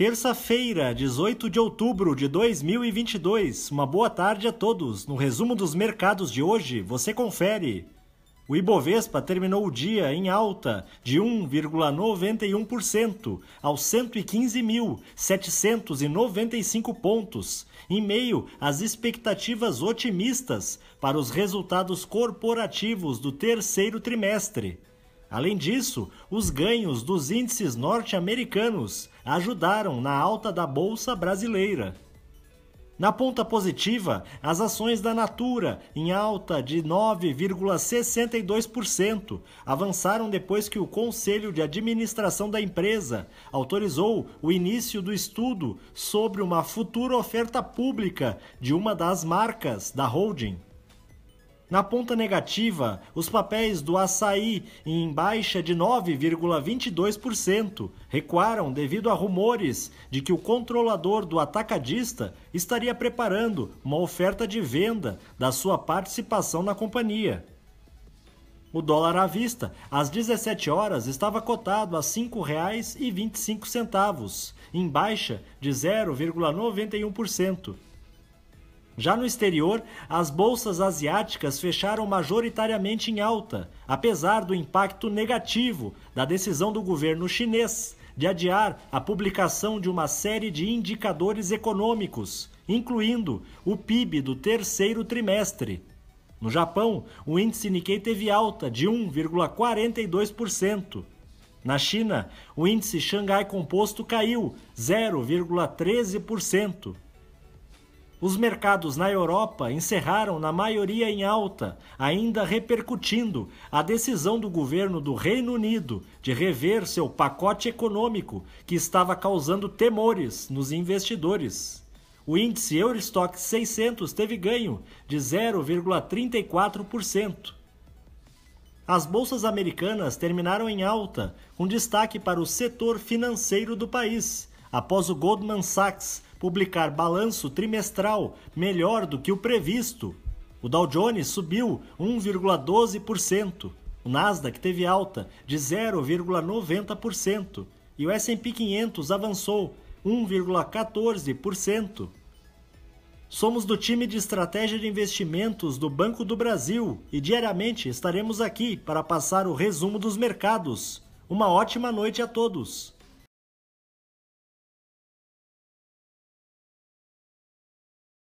Terça-feira, 18 de outubro de 2022. Uma boa tarde a todos. No resumo dos mercados de hoje, você confere. O Ibovespa terminou o dia em alta de 1,91% aos 115.795 pontos, em meio às expectativas otimistas para os resultados corporativos do terceiro trimestre. Além disso, os ganhos dos índices norte-americanos ajudaram na alta da bolsa brasileira. Na ponta positiva, as ações da Natura, em alta de 9,62%, avançaram depois que o Conselho de Administração da empresa autorizou o início do estudo sobre uma futura oferta pública de uma das marcas da holding. Na ponta negativa, os papéis do açaí, em baixa de 9,22%, recuaram devido a rumores de que o controlador do atacadista estaria preparando uma oferta de venda da sua participação na companhia. O dólar à vista, às 17 horas, estava cotado a R$ 5,25, em baixa de 0,91%. Já no exterior, as bolsas asiáticas fecharam majoritariamente em alta, apesar do impacto negativo da decisão do governo chinês de adiar a publicação de uma série de indicadores econômicos, incluindo o PIB do terceiro trimestre. No Japão, o índice Nikkei teve alta de 1,42%. Na China, o índice Xangai Composto caiu 0,13%. Os mercados na Europa encerraram na maioria em alta, ainda repercutindo a decisão do governo do Reino Unido de rever seu pacote econômico, que estava causando temores nos investidores. O índice Eurostock 600 teve ganho de 0,34%. As bolsas americanas terminaram em alta, com destaque para o setor financeiro do país, após o Goldman Sachs publicar balanço trimestral melhor do que o previsto. O Dow Jones subiu 1,12%, o Nasdaq teve alta de 0,90% e o S&P 500 avançou 1,14%. Somos do time de estratégia de investimentos do Banco do Brasil e diariamente estaremos aqui para passar o resumo dos mercados. Uma ótima noite a todos.